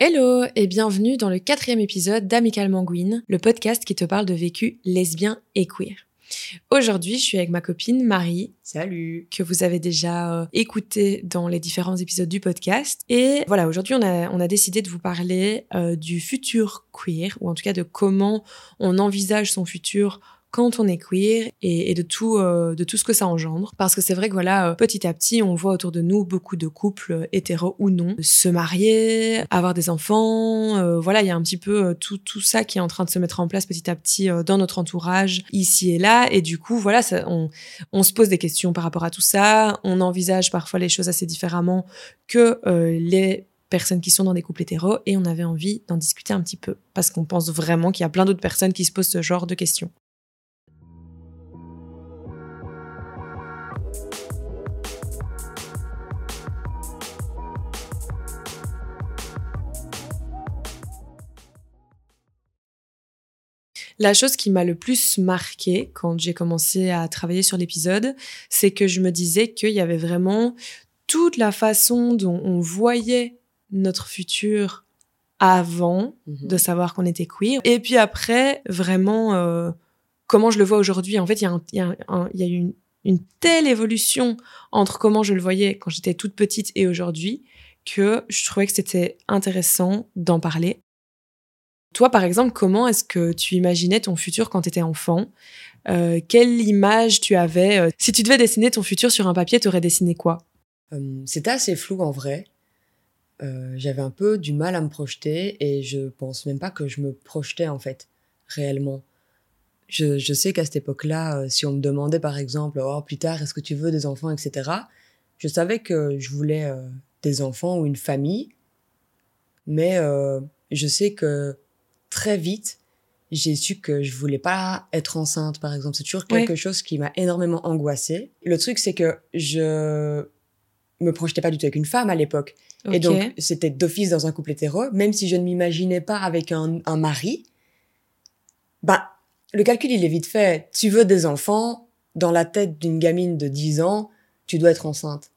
Hello et bienvenue dans le quatrième épisode d'Amicalement Gouine, le podcast qui te parle de vécu lesbien et queer. Aujourd'hui, je suis avec ma copine Marie. Salut. Que vous avez déjà euh, écouté dans les différents épisodes du podcast. Et voilà, aujourd'hui, on a, on a décidé de vous parler euh, du futur queer, ou en tout cas de comment on envisage son futur quand on est queer et, de tout euh, de tout ce que ça engendre. Parce que c'est vrai que voilà euh, petit à petit on voit autour de nous beaucoup de couples euh, hétéros ou non. Se marier avoir des enfants voilà il y a un petit peu tout tout ça qui est en train de se mettre en place petit à petit dans notre entourage ici et là. Et du coup voilà on on se pose des questions par rapport à tout ça. On envisage parfois les choses assez différemment que les personnes qui sont dans des couples hétéros. Et on avait envie d'en discuter un petit peu. Parce qu'on pense vraiment qu'il y a plein d'autres personnes qui se posent ce genre de questions. La chose qui m'a le plus marqué quand j'ai commencé à travailler sur l'épisode, c'est que je me disais qu'il y avait vraiment toute la façon dont on voyait notre futur avant mhm. de savoir qu'on était queer. Et puis après, vraiment, euh, comment je le vois aujourd'hui. En fait, il y a, eu une, une, telle évolution entre comment je le voyais quand j'étais toute petite et aujourd'hui que je trouvais que c'était intéressant d'en parler. Toi, par exemple, comment est-ce que tu imaginais ton futur quand tu étais enfant? Euh, Quelle image tu avais? Euh, Si tu devais dessiner ton futur sur un papier, tu aurais dessiné quoi? Euh, C'était assez flou en vrai. J'avais un peu du mal à me projeter et je pense même pas que je me projetais en fait, réellement. Je, je sais qu'à cette époque-là, si on me demandait par exemple, oh, plus tard, est-ce que tu veux des enfants, etc., je savais que je voulais des enfants ou une famille, mais je sais que très vite, j'ai su que je voulais pas être enceinte, par exemple. C'est toujours quelque chose qui m'a énormément angoissée. Le truc, c'est que je me projetais pas du tout avec une femme à l'époque. Et donc, c'était d'office dans un couple hétéro, même si je ne m'imaginais pas avec un, un mari. Bah, le calcul, il est vite fait. Tu veux des enfants, dans la tête d'une gamine de 10 ans, tu dois être enceinte.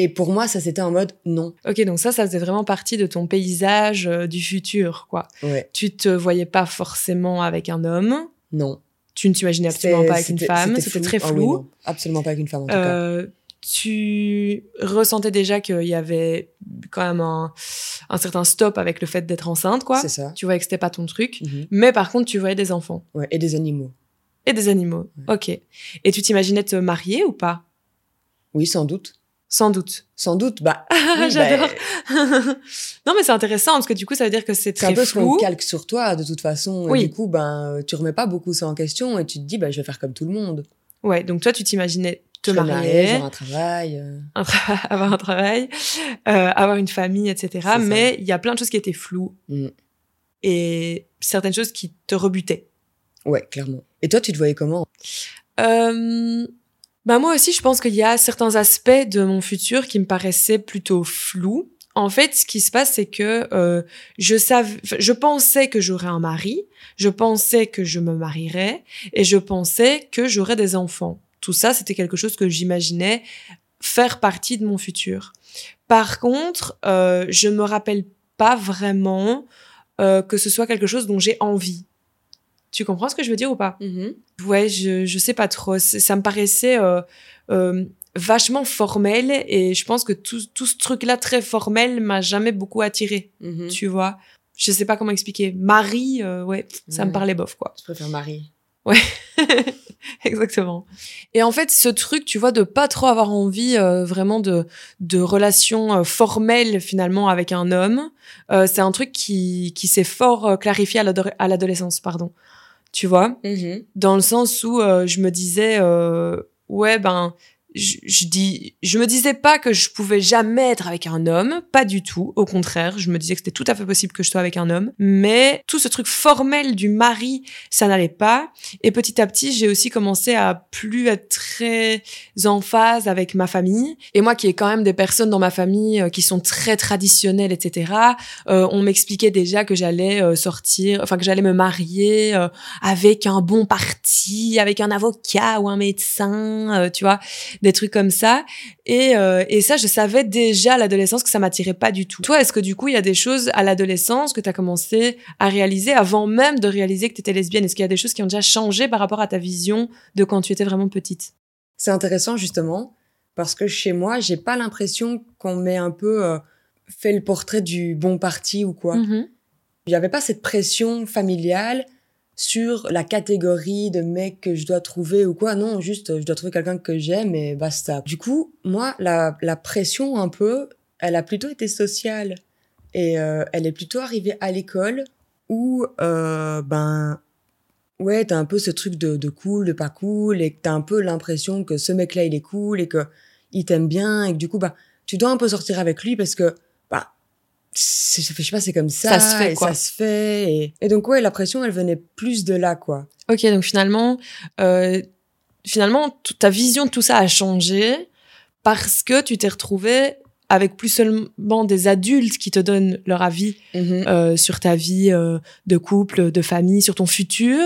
Et pour moi, ça c'était en mode non. Ok, donc ça, ça faisait vraiment partie de ton paysage euh, du futur, quoi. Ouais. Tu te voyais pas forcément avec un homme. Non. Tu ne t'imaginais absolument pas avec une femme. C'était très ah flou. absolument pas avec une femme en tout euh, cas. Tu ressentais déjà qu'il y avait quand même un, un, certain stop avec le fait d'être enceinte, quoi. C'est ça. Tu voyais que c'était pas ton truc. Mhm. Mais par contre, tu voyais des enfants. Ouais, et des animaux. Et des animaux. Ok. Et tu t'imaginais te marier ou pas? Oui, sans doute. Sans doute. Sans doute, bah. J'adore. Bah, non, mais c'est intéressant parce que du coup, ça veut dire que c'est très flou. C'est un peu ce qu'on calque sur toi, de toute façon. Oui. Et du coup, ben, tu remets pas beaucoup ça en question et tu te dis, bah, je vais faire comme tout le monde. Ouais. Donc toi, tu t'imaginais te marier, avoir un travail, euh. avoir un travail, euh, avoir une famille, etc. Mais il y a plein de choses qui étaient floues mm. et certaines choses qui te rebutaient. Ouais, clairement. Et toi, tu te voyais comment? Euh, bah moi aussi, je pense qu'il y a certains aspects de mon futur qui me paraissaient plutôt flous. En fait, ce qui se passe, c'est que euh, je savais, je pensais que j'aurais un mari, je pensais que je me marierais et je pensais que j'aurais des enfants. Tout ça, c'était quelque chose que j'imaginais faire partie de mon futur. Par contre, euh, je me rappelle pas vraiment euh, que ce soit quelque chose dont j'ai envie. Tu comprends ce que je veux dire ou pas? Mm-hmm. Ouais, je, je sais pas trop. Ça me paraissait euh, euh, vachement formel et je pense que tout, tout ce truc-là très formel m'a jamais beaucoup attiré. Mm-hmm. Tu vois Je sais pas comment expliquer. Marie, euh, ouais, ça me parlait bof, quoi. Je préfère Marie. Ouais, exactement. Et en fait, ce truc, tu vois, de pas trop avoir envie euh, vraiment de, de relations euh, formelles finalement avec un homme, euh, c'est un truc qui, qui s'est fort clarifié à l'adolescence, pardon tu vois, mm-hmm. dans le sens où euh, je me disais, euh, ouais, ben, je, dis, je me disais pas que je pouvais jamais être avec un homme, pas du tout. Au contraire, je me disais que c'était tout à fait possible que je sois avec un homme. Mais tout ce truc formel du mari, ça n'allait pas. Et petit à petit, j'ai aussi commencé à plus être très en phase avec ma famille. Et moi, qui ai quand même des personnes dans ma famille euh, qui sont très traditionnelles, etc. Euh, on m'expliquait déjà que j'allais euh, sortir, enfin que j'allais me marier avec un bon parti, avec un avocat ou un médecin, tu vois des trucs comme ça. Et, euh, et ça, je savais déjà à l'adolescence que ça m'attirait pas du tout. Toi, est-ce que du coup, il y a des choses à l'adolescence que tu as commencé à réaliser avant même de réaliser que tu étais lesbienne? Est-ce qu'il y a des choses qui ont déjà changé par rapport à ta vision de quand tu étais vraiment petite? C'est intéressant justement parce que chez moi, j'ai pas l'impression qu'on m'ait un peu euh, fait le portrait du bon parti ou quoi. Mhm. Il n'y avait pas cette pression familiale sur la catégorie de mec que je dois trouver ou quoi. Non, juste, je dois trouver quelqu'un que j'aime et basta. Du coup, moi, la, la pression un peu, elle a plutôt été sociale. Et euh, elle est plutôt arrivée à l'école où, euh, ben, ouais, t'as un peu ce truc de, de cool, de pas cool, et que t'as un peu l'impression que ce mec-là, il est cool et que il t'aime bien, et que du coup, bah, tu dois un peu sortir avec lui parce que je sais pas, c'est comme ça. Ça se fait, et quoi. Ça se fait. Et, et donc, ouais, la pression, elle venait plus de là, quoi. Ok, donc finalement, euh, finalement, ta vision de tout ça a changé parce que tu t'es retrouvé avec plus seulement des adultes qui te donnent leur avis euh, sur ta vie euh, de couple, de famille, sur ton futur,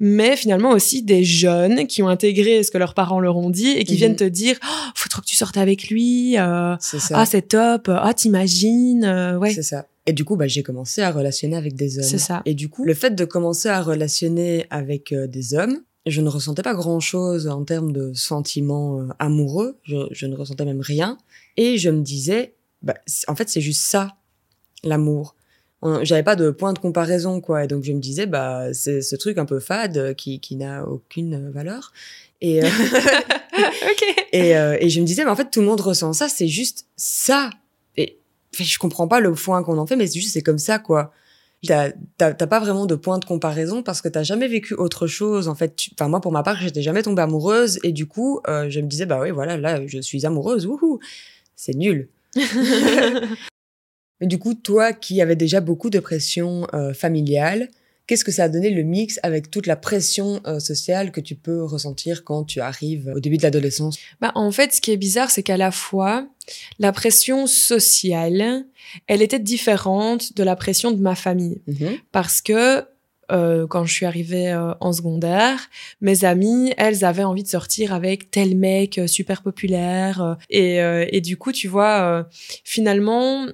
mais finalement aussi des jeunes qui ont intégré ce que leurs parents leur ont dit et qui Mhm. viennent te dire oh, faut trop que tu sortes avec lui, euh, C'est ça. ah c'est top, ah t'imagines, euh, ouais. C'est ça. Et du coup, bah, j'ai commencé à relationner avec des hommes. C'est ça. Et du coup, le fait de commencer à relationner avec euh, des hommes, je ne ressentais pas grand-chose en termes de sentiments euh, amoureux. Je, je ne ressentais même rien. Et je me disais, bah, en fait, c'est juste ça, l'amour. On- J'avais pas de point de comparaison, quoi. Et donc, je me disais, bah, c'est ce truc un peu fade euh, qui, qui n'a aucune euh, valeur. Et, euh, et, euh, et je me disais, mais en fait, tout le monde ressent ça, c'est juste ça. Et enfin, je comprends pas le point qu'on en fait, mais c'est juste, c'est comme ça, quoi. T'as pas vraiment de point de comparaison parce que t'as jamais vécu autre chose. En fait, enfin moi pour ma part, j'étais jamais tombée amoureuse et du coup, euh, je me disais bah oui voilà là je suis amoureuse, wouhou, c'est nul. Mais du coup, toi qui avais déjà beaucoup de pression euh, familiale, qu'est-ce que ça a donné le mix avec toute la pression euh, sociale que tu peux ressentir quand tu arrives au début de l'adolescence? Bah, en fait, ce qui est bizarre, c'est qu'à la fois, la pression sociale, elle était différente de la pression de ma famille. Mhm. Parce que euh, quand je suis arrivée euh, en secondaire, mes amies, elles avaient envie de sortir avec tel mec euh, super populaire. euh, et, euh, et du coup, tu vois, euh, finalement,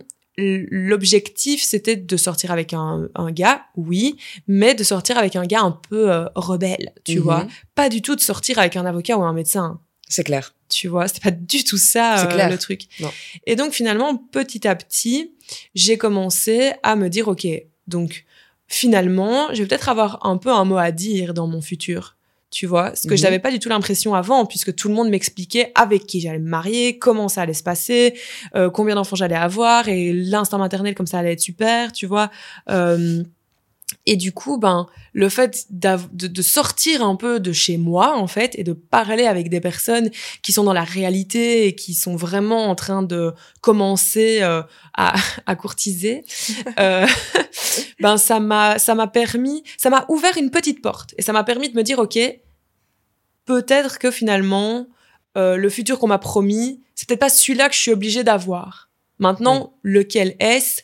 l'objectif, c'était de sortir avec un, un gars, oui, mais de sortir avec un gars un peu euh, rebelle, tu Mhm. vois. Pas du tout de sortir avec un avocat ou un médecin C'est clair. tu vois c'était pas du tout ça euh, clair. le truc Non. et donc finalement petit à petit j'ai commencé à me dire ok donc finalement je vais peut-être avoir un peu un mot à dire dans mon futur tu vois ce que Mhm. je n'avais pas du tout l'impression avant puisque tout le monde m'expliquait avec qui j'allais me marier comment ça allait se passer euh, combien d'enfants j'allais avoir et l'instinct maternel comme ça allait être super tu vois Euh, et du coup, ben, le fait de, de sortir un peu de chez moi, en fait, et de parler avec des personnes qui sont dans la réalité et qui sont vraiment en train de commencer euh, à, à courtiser, euh, ben, ça m'a, ça m'a permis, ça m'a ouvert une petite porte. Et ça m'a permis de me dire, OK, peut-être que finalement, euh, le futur qu'on m'a promis, c'est peut-être pas celui-là que je suis obligée d'avoir. Maintenant, lequel est-ce?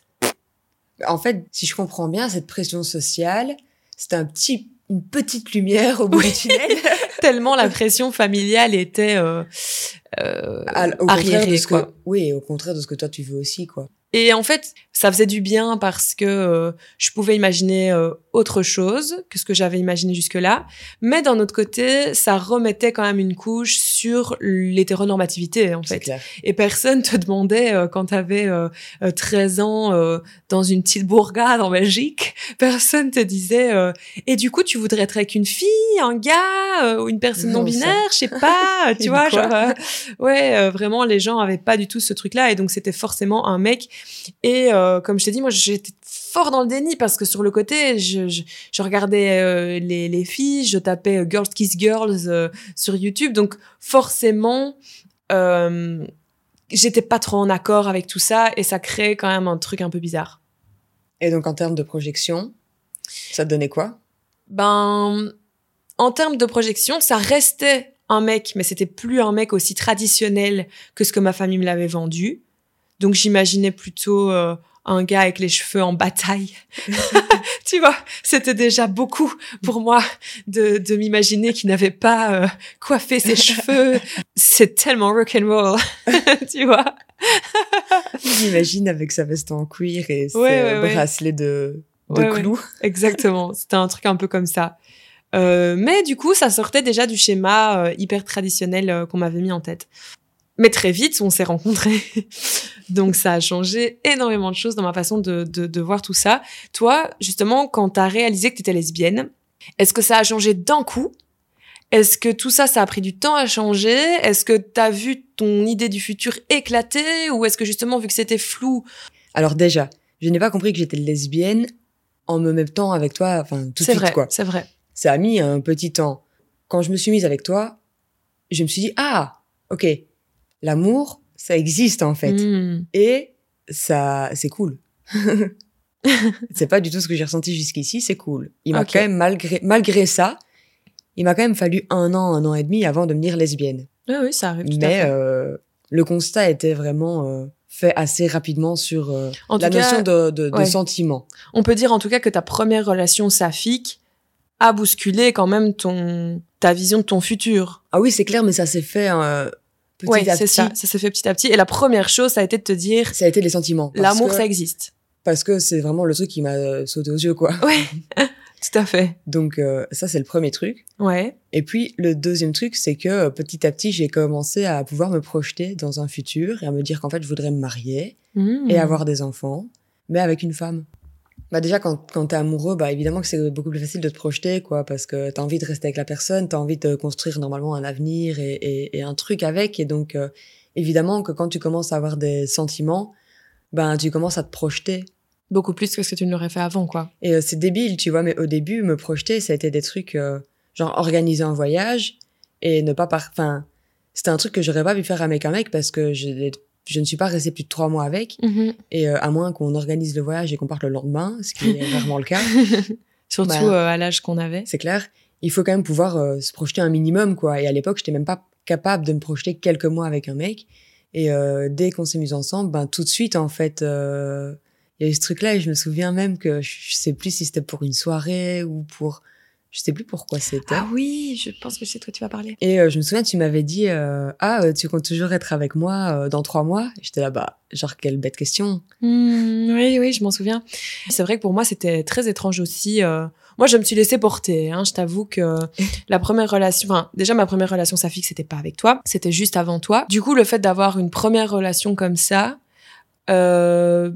En fait, si je comprends bien, cette pression sociale, c'est un petit, une petite lumière au bout du tunnel. tellement la pression familiale était euh, euh, À- au contraire arriérée, de ce quoi. que, oui, au contraire de ce que toi tu veux aussi, quoi. Et en fait, ça faisait du bien parce que euh, je pouvais imaginer euh, autre chose que ce que j'avais imaginé jusque-là. Mais d'un autre côté, ça remettait quand même une couche sur l'hétéronormativité, en fait. clair. Et personne te demandait, euh, quand tu avais 13 ans euh, dans une petite bourgade en Belgique, personne te disait euh, Et du coup, tu voudrais être avec une fille, un gars, ou une personne Non, non-binaire Je sais pas, tu vois, genre... ouais, vraiment, les gens avaient pas du tout ce truc-là. Et donc, c'était forcément un mec. Et comme je t'ai dit, moi, j'étais fort dans le déni parce que sur le côté, je, je, je regardais euh, les, les filles, je tapais euh, Girls Kiss Girls euh, sur YouTube. Donc, forcément, j'étais pas trop en accord avec tout ça et ça crée quand même un truc un peu bizarre. Et donc, en termes de projection, ça te donnait quoi? Ben, en termes de projection, ça restait un mec, mais c'était plus un mec aussi traditionnel que ce que ma famille me l'avait vendu. Donc j'imaginais plutôt euh, un gars avec les cheveux en bataille. tu vois, c'était déjà beaucoup pour moi de, de m'imaginer qu'il n'avait pas euh, coiffé ses cheveux. C'est tellement rock and roll, tu vois. J'imagine avec sa veste en cuir et ses Ouais, ouais, bracelets de, de Ouais, clous. Exactement, c'était un truc un peu comme ça. Euh, mais du coup, ça sortait déjà du schéma euh, hyper traditionnel euh, qu'on m'avait mis en tête. Mais très vite, on s'est rencontrés. Donc, ça a changé énormément de choses dans ma façon de, de, de voir tout ça. Toi, justement, quand tu as réalisé que tu étais lesbienne, est-ce que ça a changé d'un coup? Est-ce que tout ça, ça a pris du temps à changer? Est-ce que tu as vu ton idée du futur éclater? Ou est-ce que justement, vu que c'était flou, Alors déjà, je n'ai pas compris que j'étais lesbienne en me mettant avec toi, enfin tout de suite vrai, quoi. c'est vrai. Ça a mis un petit temps. Quand je me suis mise avec toi, je me suis dit ah ok, l'amour ça existe en fait Hmm. et ça c'est cool. c'est pas du tout ce que j'ai ressenti jusqu'ici, c'est cool. Il m'a quand même malgré malgré ça, il m'a quand même fallu un an, un an et demi avant de dire lesbienne. Oui, oui, ça arrive. tout à Mais fait. euh, le constat était vraiment euh, fait assez rapidement sur euh, En la tout notion de, de, de ouais. sentiment. on peut dire en tout cas que ta première relation saphique a bousculé quand même ton ta vision de ton futur. Ah oui, c'est clair, mais ça s'est fait petit Oui, à c'est petit. ça. Ça s'est fait petit à petit. Et la première chose, ça a été de te dire Ça a été les sentiments. L'amour, ça existe. Parce que c'est vraiment le truc qui m'a euh, sauté aux yeux, quoi. Ouais, tout à fait. Donc euh, ça, c'est le premier truc. Ouais. Et puis le deuxième truc, c'est que euh, petit à petit, j'ai commencé à pouvoir me projeter dans un futur et à me dire qu'en fait, je voudrais me marier Hmm. et avoir des enfants, mais avec une femme. Bah déjà, quand, quand t'es amoureux, bah évidemment que c'est beaucoup plus facile de te projeter, quoi, parce que t'as envie de rester avec la personne, t'as envie de construire normalement un avenir et, et, et un truc avec, et donc euh, évidemment que quand tu commences à avoir des sentiments, ben tu commences à te projeter. beaucoup plus que ce que tu ne l'aurais fait avant, quoi. Et euh, c'est débile, tu vois, mais au début, me projeter, ça a été des trucs euh, genre organiser un voyage et ne pas par... Enfin, c'était un truc que j'aurais pas pu faire avec un mec parce que je, je ne suis pas restée plus de trois mois avec. Et euh, à moins qu'on organise le voyage et qu'on parte le lendemain, ce qui est rarement le cas, Surtout Bah. euh, à l'âge qu'on avait. c'est clair, il faut quand même pouvoir euh, se projeter un minimum, quoi. Et à l'époque, j'étais même pas capable de me projeter quelques mois avec un mec. Et euh, dès qu'on s'est mis ensemble, ben tout de suite, en fait, il y a eu ce truc-là. Et je me souviens même que je, je sais plus si c'était pour une soirée ou pour... Je sais plus pourquoi c'était. Ah oui, je pense que c'est toi tu vas parler. Et euh, je me souviens, tu m'avais dit euh, Ah, euh, tu comptes toujours être avec moi euh, dans trois mois? J'étais là, bah, genre, quelle bête question. Hmm, oui, oui, je m'en souviens. C'est vrai que pour moi, c'était très étrange aussi. Moi, je me suis laissée porter. Hein. Je t'avoue que la première relation, enfin, déjà ma première relation saphique, c'était pas avec toi, c'était juste avant toi. Du coup, le fait d'avoir une première relation comme ça, euh,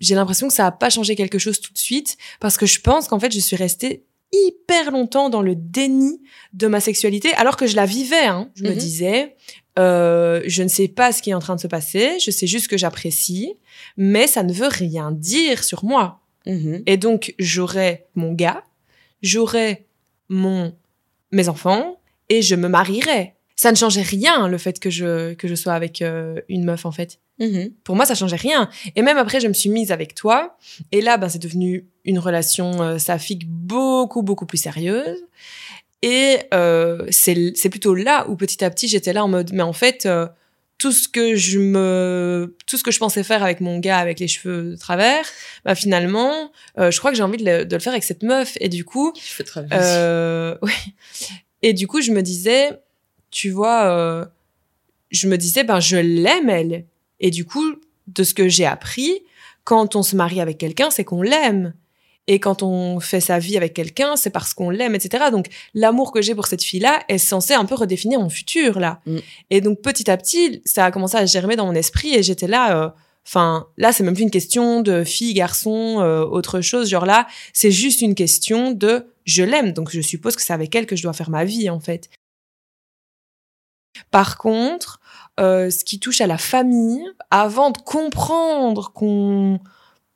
j'ai l'impression que ça a pas changé quelque chose tout de suite, parce que je pense qu'en fait, je suis restée hyper longtemps dans le déni de ma sexualité, alors que je la vivais. Hein. Je me Mhm. disais, euh, je ne sais pas ce qui est en train de se passer, je sais juste que j'apprécie, mais ça ne veut rien dire sur moi. Mhm. Et donc, j'aurai mon gars, j'aurai mon, mes enfants, et je me marierai. Ça ne changeait rien, le fait que je, que je sois avec euh, une meuf, en fait. Mhm. Pour moi, ça changeait rien. Et même après, je me suis mise avec toi. Et là, ben, c'est devenu une relation euh, saphique beaucoup, beaucoup plus sérieuse. Et euh, c'est plutôt là où petit à petit, j'étais là en mode, mais en fait, euh, tout ce que je me, tout ce que je pensais faire avec mon gars avec les cheveux de travers, bah finalement, euh, je crois que j'ai envie de le, de le faire avec cette meuf. Et du coup, Je euh, ouais. Et du coup, je me disais, tu vois, je me disais, ben, je l'aime, elle. Et du coup, de ce que j'ai appris, quand on se marie avec quelqu'un, c'est qu'on l'aime. Et quand on fait sa vie avec quelqu'un, c'est parce qu'on l'aime, etc. Donc, l'amour que j'ai pour cette fille-là est censé un peu redéfinir mon futur, là. Mm. Et donc, petit à petit, ça a commencé à germer dans mon esprit et j'étais là, euh, Enfin, là, c'est même plus une question de fille, garçon, euh, autre chose. Genre là, c'est juste une question de je l'aime, donc je suppose que c'est avec elle que je dois faire ma vie, en fait. Par contre, euh, ce qui touche à la famille, avant de comprendre qu'on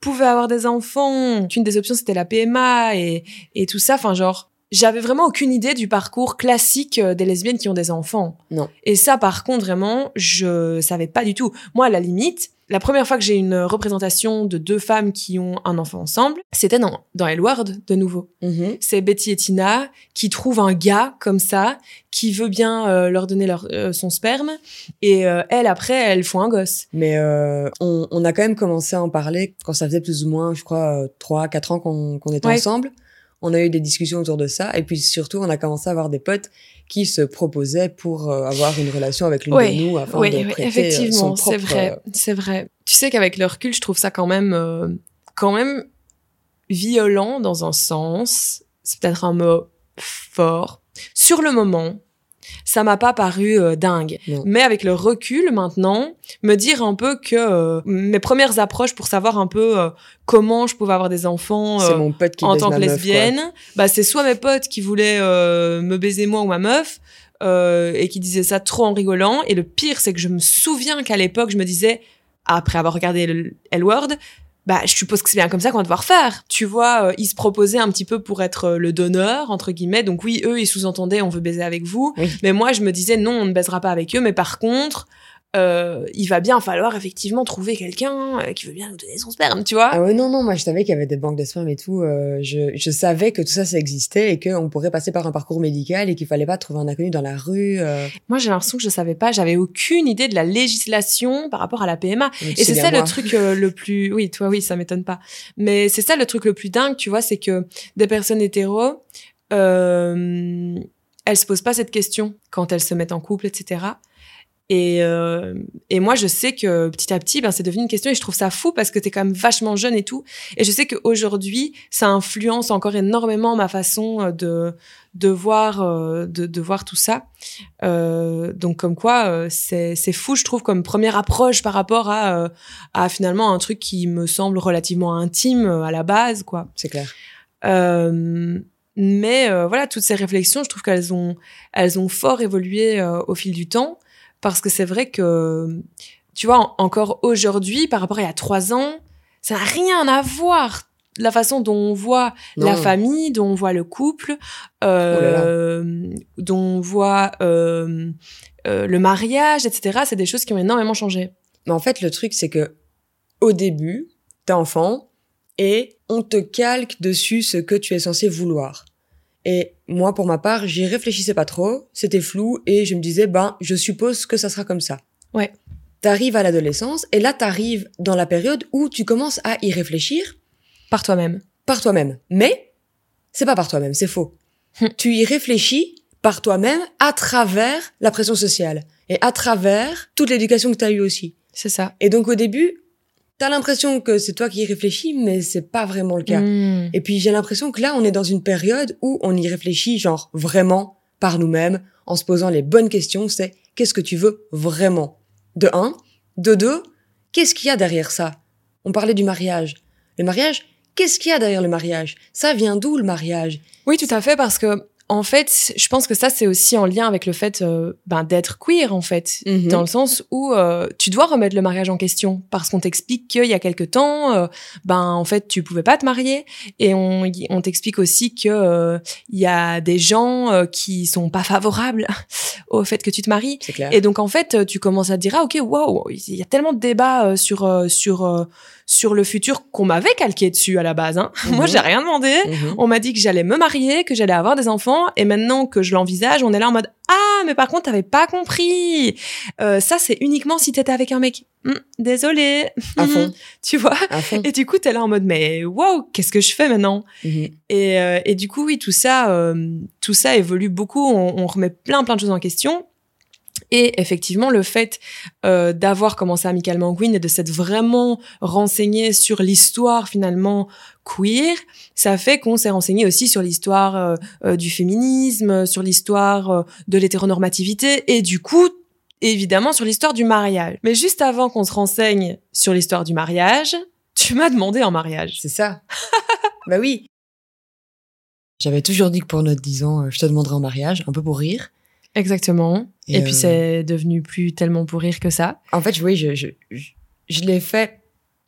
pouvait avoir des enfants, qu'une des options c'était la PMA et, et tout ça, enfin genre, j'avais vraiment aucune idée du parcours classique euh, des lesbiennes qui ont des enfants. Non. Et ça, par contre, vraiment, je savais pas du tout. Moi, à la limite, la première fois que j'ai une représentation de deux femmes qui ont un enfant ensemble, c'était dans, dans Elward, de nouveau. Mhm. C'est Betty et Tina qui trouvent un gars comme ça, qui veut bien euh, leur donner leur, euh, son sperme, et euh, elle, après, elles font un gosse. Mais euh, on, on a quand même commencé à en parler quand ça faisait plus ou moins, je crois, euh, trois, quatre ans qu'on qu'on était Ouais. ensemble. On a eu des discussions autour de ça. Et puis surtout, on a commencé à avoir des potes qui se proposaient pour euh, avoir une relation avec l'une Oui, de nous afin Oui, de prêter euh, effectivement, c'est vrai, euh, c'est vrai. Tu sais qu'avec le recul, je trouve ça quand même, euh, quand même violent dans un sens. C'est peut-être un mot fort. Sur le moment, ça m'a pas paru euh, dingue. Non. Mais avec le recul maintenant, me dire un peu que euh, mes premières approches pour savoir un peu euh, comment je pouvais avoir des enfants C'est mon pote qui en tant que meuf, lesbienne, bah c'est soit mes potes qui voulaient me baiser moi ou ma meuf et qui disaient ça trop en rigolant. Et le pire, c'est que je me souviens qu'à l'époque, je me disais, après avoir regardé le L-Word, bah je suppose que c'est bien comme ça qu'on va devoir faire. Tu vois, euh, ils se proposaient un petit peu pour être euh, le donneur entre guillemets. Donc oui, eux, ils sous-entendaient, on veut baiser avec vous. Oui. Mais moi, je me disais non, on ne baisera pas avec eux. Mais par contre. Euh, il va bien falloir effectivement trouver quelqu'un euh, qui veut bien nous donner son sperme, tu vois. Ah ouais, non, non, moi je savais qu'il y avait des banques de sperme et tout. euh, je, je savais que tout ça, ça existait et qu'on pourrait passer par un parcours médical et qu'il fallait pas trouver un inconnu dans la rue. Moi, j'ai l'impression que je savais pas, j'avais aucune idée de la législation par rapport à la PMA. Et c'est ça le truc le plus, oui, toi, oui, ça m'étonne pas. Mais c'est ça le truc le plus dingue, tu vois, c'est que des personnes hétéros, elles se posent pas cette question quand elles se mettent en couple, etc. Et, euh, et moi, je sais que petit à petit, ben, c'est devenu une question et je trouve ça fou parce que t'es quand même vachement jeune et tout. Et je sais qu'aujourd'hui, ça influence encore énormément ma façon euh, de, de, voir, euh, de, de voir tout ça. Euh, donc, comme quoi, euh, c'est c'est fou, je trouve, comme première approche par rapport à, à finalement un truc qui me semble relativement intime à la base, quoi. C'est clair. Euh, mais euh, voilà, toutes ces réflexions, je trouve qu'elles ont, elles ont fort évolué euh, au fil du temps, parce que c'est vrai que, tu vois, en- encore aujourd'hui, par rapport à il y a trois ans, ça n'a rien à voir. La façon dont on voit la famille, dont on voit le couple, euh, dont on voit euh, euh, le mariage, etc. C'est des choses qui ont énormément changé. Mais en fait, le truc, c'est que au début, t'es enfant et on te calque dessus ce que tu es censé vouloir. Et moi, pour ma part, j'y réfléchissais pas trop, c'était flou et je me disais, ben, je suppose que ça sera comme ça. Ouais. T'arrives à l'adolescence et là, t'arrives dans la période où tu commences à y réfléchir Par toi-même. par toi-même. Mais c'est pas par toi-même, c'est faux. Hmm. tu y réfléchis par toi-même à travers la pression sociale et à travers toute l'éducation que t'as eue aussi. C'est ça. Et donc au début, t'as l'impression que c'est toi qui y réfléchis, mais c'est pas vraiment le cas. Mm. Et puis j'ai l'impression que là, on est dans une période où on y réfléchit, genre vraiment par nous-mêmes, en se posant les bonnes questions. C'est qu'est-ce que tu veux vraiment? De un, de deux, qu'est-ce qu'il y a derrière ça? On parlait du mariage. Le mariage, qu'est-ce qu'il y a derrière le mariage? Ça vient d'où le mariage? Oui, tout à fait, parce que en fait, je pense que ça c'est aussi en lien avec le fait euh, ben, d'être queer en fait, Mhm. dans le sens où euh, tu dois remettre le mariage en question parce qu'on t'explique qu'il y a quelque temps, euh, ben en fait tu pouvais pas te marier et on, t'explique aussi que il y a des gens qui sont pas favorables au fait que tu te maries C'est clair. et donc en fait, tu commences à te dire ah ok wow, il y a tellement de débats sur sur sur le futur qu'on m'avait calqué dessus à la base. Hein. Moi Mhm. j'ai rien demandé. Mhm. On m'a dit que j'allais me marier, que j'allais avoir des enfants, et maintenant que je l'envisage, on est là en mode ah mais par contre t'avais pas compris. Euh, ça c'est uniquement si t'étais avec un mec. Hum, désolé. À fond, tu vois. à fond. Et du coup t'es là en mode mais wow qu'est-ce que je fais maintenant Mhm. et, euh, et du coup oui tout ça euh, tout ça évolue beaucoup. On, on remet plein plein de choses en question. Et effectivement, le fait euh, d'avoir commencé amicalement Queen et de s'être vraiment renseigné sur l'histoire finalement queer, ça fait qu'on s'est renseigné aussi sur l'histoire euh, euh, du féminisme, sur l'histoire euh, de l'hétéronormativité et du coup, évidemment, sur l'histoire du mariage. Mais juste avant qu'on se renseigne sur l'histoire du mariage, tu m'as demandé en mariage. C'est ça. bah oui. J'avais toujours dit que pour notre 10 ans, euh, je te demanderais en mariage, un peu pour rire. Exactement. Et, Et, puis euh, c'est devenu plus tellement pour rire que ça. En fait, oui, je, je, je, je l'ai fait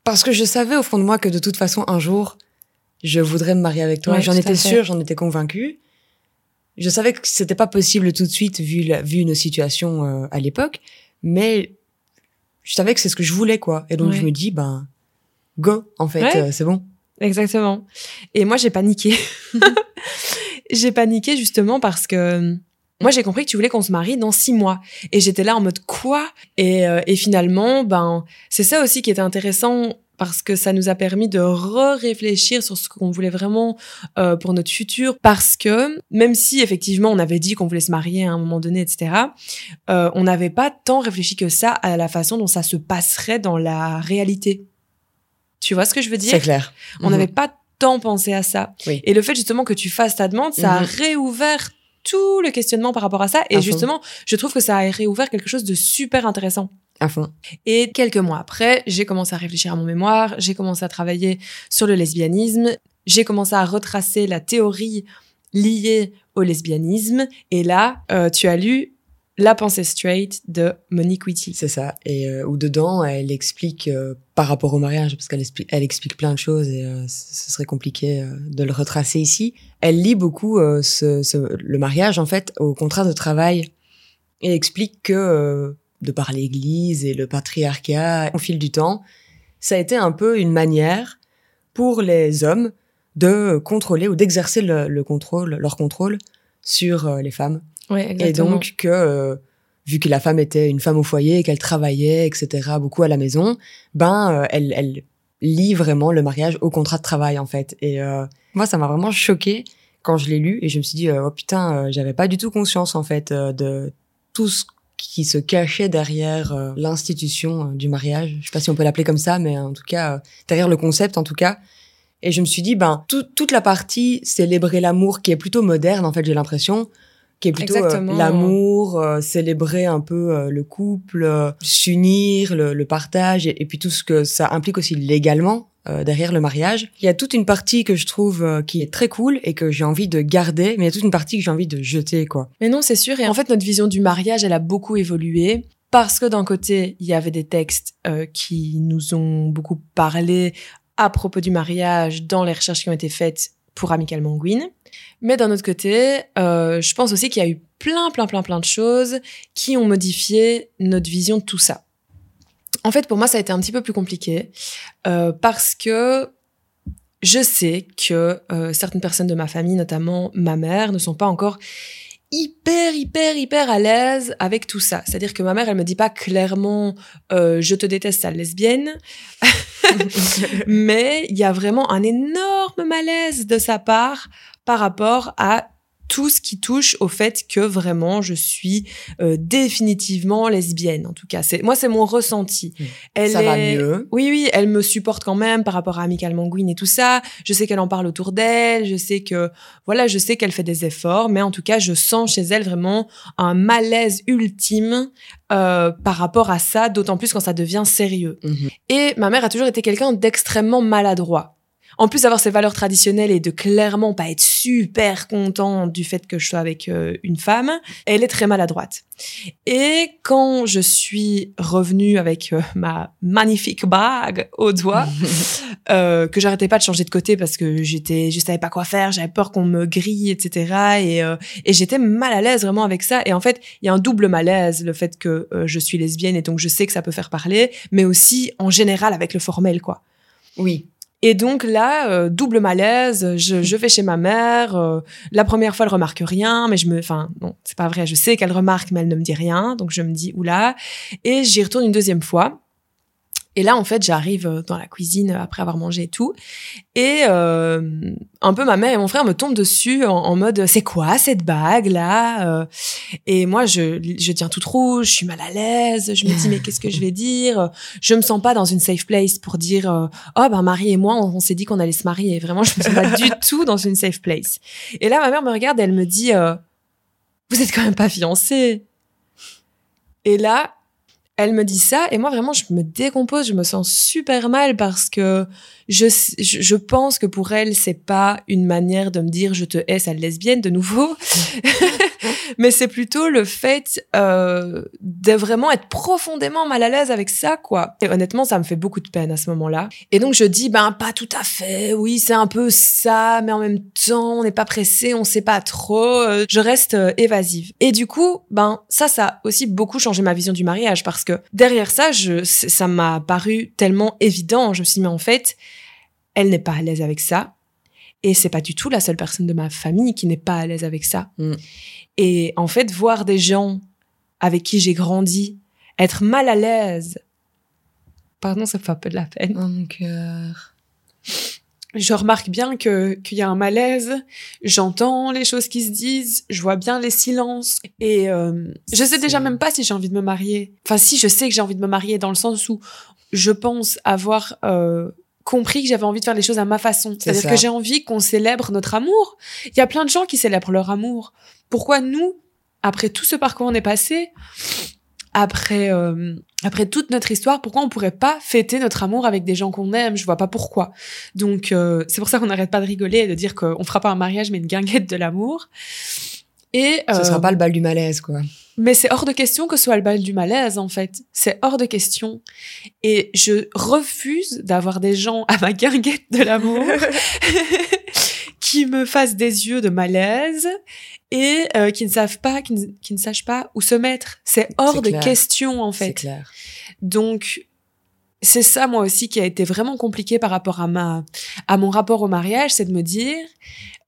parce que je savais au fond de moi que de toute façon, un jour, je voudrais me marier avec toi. Ouais, j'en étais sûre, j'en étais convaincue. Je savais que c'était pas possible tout de suite vu, la, vu nos situations euh, à l'époque, mais je savais que c'est ce que je voulais, quoi. Et donc, Ouais. je me dis, ben, go, en fait, Ouais. euh, c'est bon. Exactement. Et moi, j'ai paniqué. j'ai paniqué justement parce que moi, j'ai compris que tu voulais qu'on se marie dans six mois. Et j'étais là en mode quoi? Et, euh, et finalement, ben, c'est ça aussi qui était intéressant parce que ça nous a permis de re-réfléchir sur ce qu'on voulait vraiment euh, pour notre futur. Parce que même si effectivement on avait dit qu'on voulait se marier à un moment donné, etc., euh, on n'avait pas tant réfléchi que ça à la façon dont ça se passerait dans la réalité. Tu vois ce que je veux dire? C'est clair. on Mhm. n'avait pas tant pensé à ça. Oui. Et le fait justement que tu fasses ta demande, ça a Mhm. réouvert tout le questionnement par rapport à ça. Et À fond. justement, je trouve que ça a réouvert quelque chose de super intéressant. À fond. Et quelques mois après, j'ai commencé à réfléchir à mon mémoire, j'ai commencé à travailler sur le lesbianisme, j'ai commencé à retracer la théorie liée au lesbianisme. Et là, euh, tu as lu La pensée straight de Monique Witty. C'est ça. Et euh, où dedans, elle explique euh, par rapport au mariage, parce qu'elle explique, elle explique plein de choses et euh, ce serait compliqué de le retracer ici. Elle lit beaucoup le mariage en fait au contrat de travail et explique que de par l'Église et le patriarcat au fil du temps, ça a été un peu une manière pour les hommes de contrôler ou d'exercer le, le contrôle, leur contrôle sur les femmes. Ouais, Et donc que, euh, vu que la femme était une femme au foyer, qu'elle travaillait, etc., beaucoup à la maison, ben, euh, elle, elle lit vraiment le mariage au contrat de travail, en fait. Et euh, moi, ça m'a vraiment choqué quand je l'ai lu, et je me suis dit, euh, oh putain, euh, j'avais pas du tout conscience, en fait, de tout ce qui se cachait derrière l'institution du mariage. Je sais pas si on peut l'appeler comme ça, mais en tout cas, derrière le concept, en tout cas. Et je me suis dit, ben, tout- toute la partie célébrer l'amour qui est plutôt moderne, en fait, j'ai l'impression, qui est plutôt euh, l'amour, euh, célébrer un peu euh, le couple, euh, s'unir, le, le partage, et, et puis tout ce que ça implique aussi légalement euh, derrière le mariage. Il y a toute une partie que je trouve euh, qui est très cool et que j'ai envie de garder, mais il y a toute une partie que j'ai envie de jeter, quoi. Mais non, c'est sûr. Et en fait, notre vision du mariage, elle a beaucoup évolué. Parce que d'un côté, il y avait des textes euh, qui nous ont beaucoup parlé à propos du mariage dans les recherches qui ont été faites pour Amical Manguine. Mais d'un autre côté, euh, je pense aussi qu'il y a eu plein, plein, plein, plein de choses qui ont modifié notre vision de tout ça. En fait, pour moi, ça a été un petit peu plus compliqué euh, parce que je sais que euh, certaines personnes de ma famille, notamment ma mère, ne sont pas encore hyper, hyper, hyper à l'aise avec tout ça. C'est-à-dire que ma mère, elle me dit pas clairement euh, je te déteste, sale lesbienne, mais il y a vraiment un énorme malaise de sa part par rapport à tout ce qui touche au fait que vraiment je suis euh, définitivement lesbienne. En tout cas, c'est moi c'est mon ressenti. Mm. Elle ça va mieux. oui, oui, elle me supporte quand même par rapport à Amical Manguine et tout ça. Je sais qu'elle en parle autour d'elle. Je sais que, voilà, je sais qu'elle fait des efforts. Mais en tout cas, je sens chez elle vraiment un malaise ultime euh, par rapport à ça, d'autant plus quand ça devient sérieux. Mhm. Et ma mère a toujours été quelqu'un d'extrêmement maladroit. En plus d'avoir ses valeurs traditionnelles et de clairement pas être super contente du fait que je sois avec euh, une femme, elle est très maladroite. Et quand je suis revenue avec euh, ma magnifique bague au doigt, euh, que j'arrêtais pas de changer de côté parce que j'étais, je savais pas quoi faire, j'avais peur qu'on me grille, etc. Et, et j'étais mal à l'aise vraiment avec ça. Et en fait, il y a un double malaise, le fait que je suis lesbienne et donc je sais que ça peut faire parler, mais aussi en général avec le formel, quoi. Oui. Et donc là, euh, double malaise, je, je vais chez ma mère. euh, la première fois, elle remarque rien, mais je me, enfin, non, c'est pas vrai. Je sais qu'elle remarque, mais elle ne me dit rien. Donc je me dis oula. Et j'y retourne une deuxième fois. Et là, en fait, j'arrive euh, dans la cuisine après avoir mangé et tout. Et euh, un peu ma mère et mon frère me tombent dessus en, mode c'est quoi cette bague là Euh, Et moi, je, je tiens toute rouge, je suis mal à l'aise. Je me dis mais qu'est-ce que je vais dire? Je me sens pas dans une safe place pour dire euh, oh ben Marie et moi on, s'est dit qu'on allait se marier. Vraiment, je me sens pas du tout dans une safe place. Et là, ma mère me regarde, elle me dit euh, vous êtes quand même pas fiancés. Et là, elle me dit ça et moi vraiment je me décompose, je me sens super mal parce que je je, je pense que pour elle c'est pas une manière de me dire je te hais sale lesbienne de nouveau, mais c'est plutôt le fait euh, de vraiment être profondément mal à l'aise avec ça quoi. Et honnêtement ça me fait beaucoup de peine à ce moment-là. Et donc je dis ben pas tout à fait, oui c'est un peu ça, mais en même temps on n'est pas pressé, on sait pas trop. Euh, Je reste euh, évasive. Et du coup ben ça ça a aussi beaucoup changé ma vision du mariage parce que derrière ça, je, ça m'a paru tellement évident. Je me suis dit, mais en fait, elle n'est pas à l'aise avec ça. Et c'est pas du tout la seule personne de ma famille qui n'est pas à l'aise avec ça. Mm. Et en fait, voir des gens avec qui j'ai grandi être mal à l'aise, pardon, ça fait un peu de la peine. Oh mon cœur. Je remarque bien que qu'il y a un malaise. J'entends les choses qui se disent. Je vois bien les silences. Et euh, je sais déjà même pas si j'ai envie de me marier. Enfin, si, je sais que j'ai envie de me marier dans le sens où je pense avoir euh, compris que j'avais envie de faire les choses à ma façon. C'est C'est-à-dire que j'ai envie qu'on célèbre notre amour. Il y a plein de gens qui célèbrent leur amour. Pourquoi nous, après tout ce parcours on est passé, après euh, après toute notre histoire, pourquoi on pourrait pas fêter notre amour avec des gens qu'on aime? Je vois pas pourquoi. Donc euh, c'est pour ça qu'on n'arrête pas de rigoler et de dire qu'on fera pas un mariage mais une guinguette de l'amour. Et Ce euh, sera pas le bal du malaise, quoi. Mais c'est hors de question que ce soit le bal du malaise, en fait. C'est hors de question. Et je refuse d'avoir des gens à ma guinguette de l'amour qui me fassent des yeux de malaise et euh, qui ne savent pas, qui ne, qui ne sachent pas où se mettre. C'est hors C'est de question, en C'est fait. clair. Donc, c'est ça, moi aussi, qui a été vraiment compliqué par rapport à ma, à mon rapport au mariage, c'est de me dire,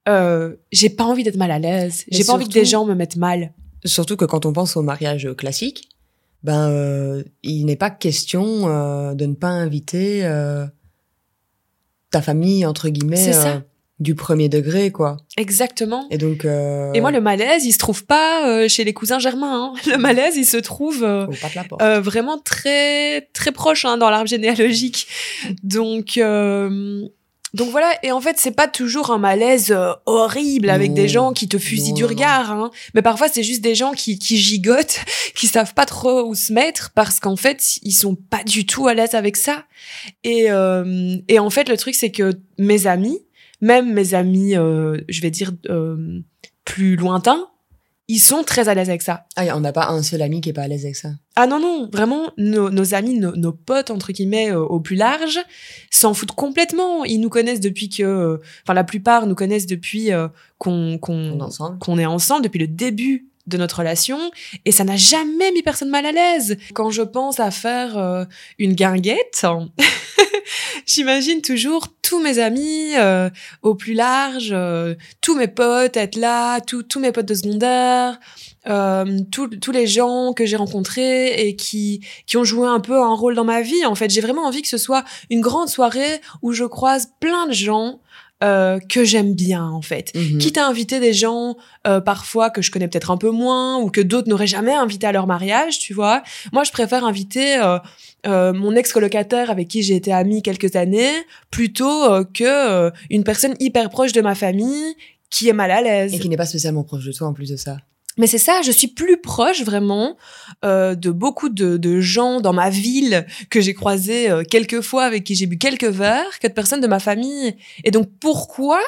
euh, j'ai pas envie d'être mal à l'aise. J'ai pas envie que des gens me mettent mal. Surtout que quand on pense au mariage classique, ben, euh, il n'est pas question euh, de ne pas inviter euh, ta famille, entre guillemets, C'est ça. euh, du premier degré, quoi. Exactement. Et donc... Euh, Et moi, le malaise, il se trouve pas euh, chez les cousins germains. hein. Le malaise, il se trouve vraiment très très proche hein, dans l'arbre généalogique. Donc euh, donc voilà. Et en fait, c'est pas toujours un malaise euh, horrible avec Non. des gens qui te fusillent Non, du regard. Hein. Mais parfois, c'est juste des gens qui qui gigotent, qui savent pas trop où se mettre parce qu'en fait, ils sont pas du tout à l'aise avec ça. Et euh, et en fait, le truc, c'est que mes amis, même mes amis, euh, je vais dire euh, plus lointains, ils sont très à l'aise avec ça. Ah, on n'a pas un seul ami qui est pas à l'aise avec ça. Ah non, non, vraiment, nos, nos amis, nos, nos potes, entre guillemets, euh, au plus large, s'en foutent complètement. Ils nous connaissent depuis que... euh, Enfin, la plupart nous connaissent depuis euh, qu'on est ensemble, depuis le début de notre relation, et ça n'a jamais mis personne mal à l'aise. Quand je pense à faire euh, une guinguette, j'imagine toujours tous mes amis euh, au plus large, euh, tous mes potes être là, tous mes potes de secondaire, tous tous les gens que j'ai rencontrés et qui qui ont joué un peu un rôle dans ma vie. En fait, j'ai vraiment envie que ce soit une grande soirée où je croise plein de gens euh, que j'aime bien en fait. Mhm. Quitte à inviter des gens euh, parfois que je connais peut-être un peu moins ou que d'autres n'auraient jamais invité à leur mariage, tu vois. Moi, je préfère inviter euh, euh, mon ex-colocataire avec qui j'ai été amie quelques années plutôt euh, que euh, une personne hyper proche de ma famille qui est mal à l'aise. Et qui n'est pas spécialement proche de toi en plus de ça. Mais c'est ça, je suis plus proche vraiment euh, de beaucoup de, de gens dans ma ville que j'ai croisés euh, quelques fois, avec qui j'ai bu quelques verres, que de personnes de ma famille. Et donc pourquoi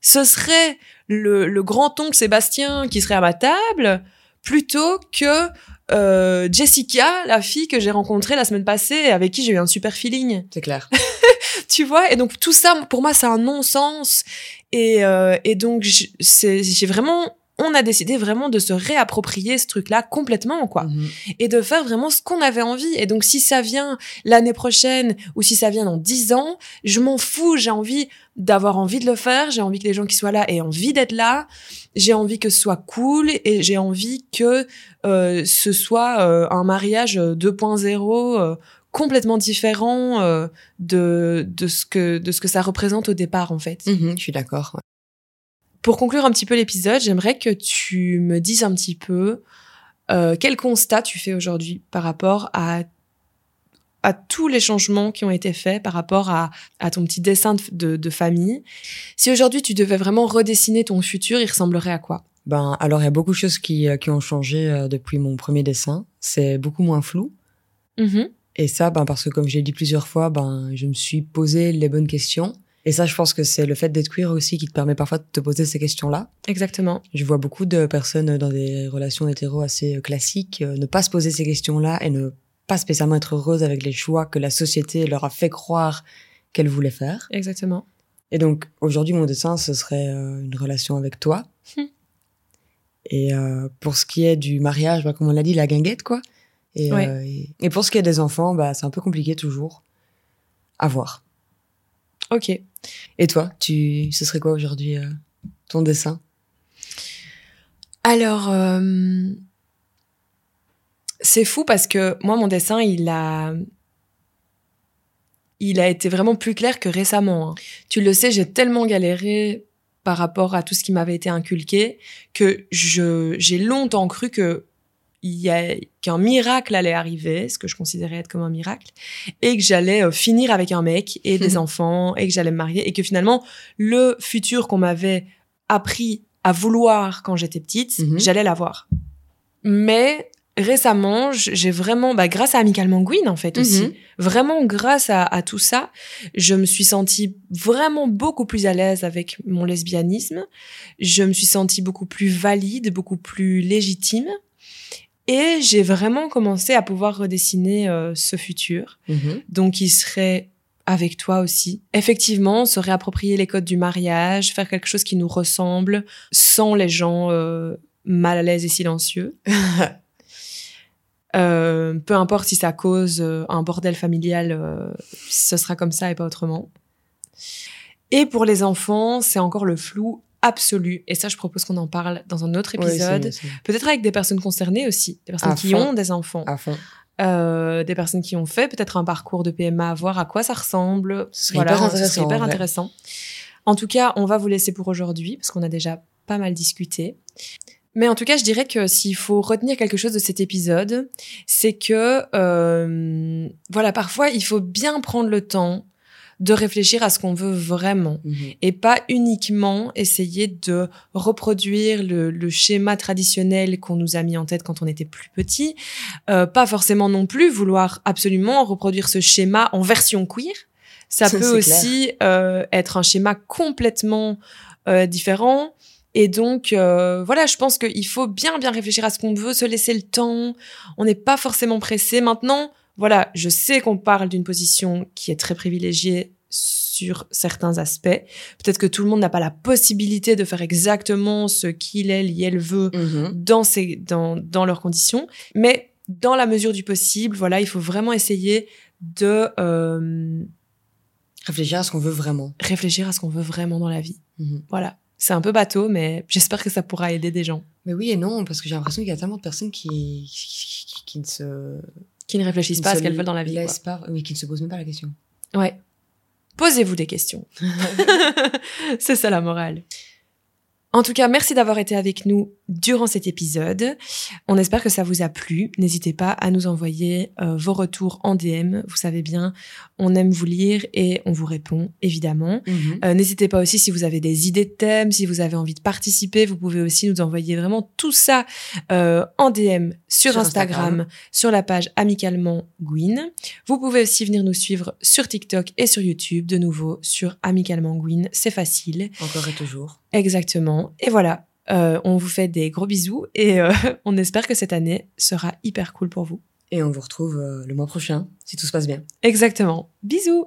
ce serait le, le grand-oncle Sébastien qui serait à ma table plutôt que euh, Jessica, la fille que j'ai rencontrée la semaine passée, avec qui j'ai eu un super feeling? C'est clair. tu vois? Et donc tout ça pour moi c'est un non-sens et euh, et donc j'ai vraiment on a décidé vraiment de se réapproprier ce truc-là complètement quoi Mhm. et de faire vraiment ce qu'on avait envie et donc si ça vient l'année prochaine ou si ça vient dans dix ans je m'en fous j'ai envie d'avoir envie de le faire j'ai envie que les gens qui soient là aient envie d'être là j'ai envie que ce soit cool et j'ai envie que euh, ce soit euh, un mariage 2.0 euh, complètement différent de, de, ce que, de ce que ça représente au départ, en fait. Mhm, je suis d'accord. ouais. Pour conclure un petit peu l'épisode, j'aimerais que tu me dises un petit peu euh, quel constat tu fais aujourd'hui par rapport à à tous les changements qui ont été faits par rapport à, à ton petit dessin de, de, de famille. Si aujourd'hui tu devais vraiment redessiner ton futur, il ressemblerait à quoi? Ben, alors, il y a beaucoup de choses qui, euh, qui ont changé euh, depuis mon premier dessin. C'est beaucoup moins flou. Mhm. Et ça, ben, parce que comme je l'ai dit plusieurs fois, ben, je me suis posé les bonnes questions. Et ça, je pense que c'est le fait d'être queer aussi qui te permet parfois de te poser ces questions-là. Exactement. Je vois beaucoup de personnes dans des relations hétéro assez euh, classiques euh, ne pas se poser ces questions-là et ne pas spécialement être heureuses avec les choix que la société leur a fait croire qu'elle voulait faire. Exactement. Et donc, aujourd'hui, mon dessin, ce serait euh, une relation avec toi. Hmm. Et euh, pour ce qui est du mariage, bah, comme on l'a dit, la guinguette, quoi. Et, Ouais. euh, et, et pour ce qui est des enfants, bah, c'est un peu compliqué toujours. À voir. Ok. Et toi, tu, ce serait quoi aujourd'hui euh, ton dessin? Alors, euh, c'est fou parce que moi, mon dessin, il a, il a été vraiment plus clair que récemment. hein. Tu le sais, j'ai tellement galéré par rapport à tout ce qui m'avait été inculqué que j'ai longtemps cru que qu'un miracle allait arriver, ce que je considérais être comme un miracle, et que j'allais euh, finir avec un mec et des enfants et que j'allais me marier et que finalement le futur qu'on m'avait appris à vouloir quand j'étais petite, Mhm. j'allais l'avoir. Mais récemment, j'ai vraiment, bah, grâce à Amicalement Gwyn en fait aussi, Mhm. vraiment grâce à, à tout ça, je me suis sentie vraiment beaucoup plus à l'aise avec mon lesbianisme. Je me suis sentie beaucoup plus valide, beaucoup plus légitime. Et j'ai vraiment commencé à pouvoir redessiner euh, ce futur. Mhm. Donc, il serait avec toi aussi. Effectivement, se réapproprier les codes du mariage, faire quelque chose qui nous ressemble, sans les gens euh, mal à l'aise et silencieux. Euh, peu importe si ça cause un bordel familial, ce sera comme ça et pas autrement. Et pour les enfants, c'est encore le flou absolu. Et ça, je propose qu'on en parle dans un autre épisode. Peut-être avec des personnes concernées aussi, des personnes À qui fond. ont des enfants, à fond. euh, des personnes qui ont fait peut-être un parcours de PMA, voir à quoi ça ressemble. Ce serait hyper ce intéressant, serait hyper en intéressant. En tout cas, on va vous laisser pour aujourd'hui parce qu'on a déjà pas mal discuté. Mais en tout cas, je dirais que s'il faut retenir quelque chose de cet épisode, c'est que euh, voilà, parfois il faut bien prendre le temps de réfléchir à ce qu'on veut vraiment Mhm. et pas uniquement essayer de reproduire le, le schéma traditionnel qu'on nous a mis en tête quand on était plus petit, euh, pas forcément non plus vouloir absolument reproduire ce schéma en version queer. Ça peut aussi euh, être un schéma complètement euh, différent. Et donc, euh, voilà, je pense qu'il faut bien, bien réfléchir à ce qu'on veut, se laisser le temps. On n'est pas forcément pressé. Maintenant, voilà, je sais qu'on parle d'une position qui est très privilégiée sur certains aspects. Peut-être que tout le monde n'a pas la possibilité de faire exactement ce qu'il, elle, y elle veut Mhm. dans, ses, dans, dans leurs conditions. Mais dans la mesure du possible, voilà, il faut vraiment essayer de euh, Réfléchir à ce qu'on veut vraiment. réfléchir à ce qu'on veut vraiment dans la vie. Mhm. Voilà. C'est un peu bateau, mais j'espère que ça pourra aider des gens Mais oui et non, parce que j'ai l'impression qu'il y a tellement de personnes qui, qui, qui- qui ne se. Qui ne réfléchissent qui pas à ce qu'elles veulent dans la vie. laissent pas, mais qui ne se posent même pas la question. quoi. Ouais. Posez-vous des questions. C'est ça la morale. En tout cas, merci d'avoir été avec nous durant cet épisode. On espère que ça vous a plu. N'hésitez pas à nous envoyer euh, vos retours en DM. Vous savez bien, on aime vous lire et on vous répond, évidemment. Mhm. Euh, N'hésitez pas aussi si vous avez des idées de thèmes, si vous avez envie de participer, vous pouvez aussi nous envoyer vraiment tout ça euh, en DM sur, Sur Instagram, Instagram. sur la page Amicalement Gwyn. Vous pouvez aussi venir nous suivre sur TikTok et sur YouTube, de nouveau sur Amicalement Gwyn, c'est facile. Encore et toujours. Exactement. Et voilà, euh, on vous fait des gros bisous et euh, on espère que cette année sera hyper cool pour vous. Et on vous retrouve euh, le mois prochain, si tout se passe bien. Exactement. Bisous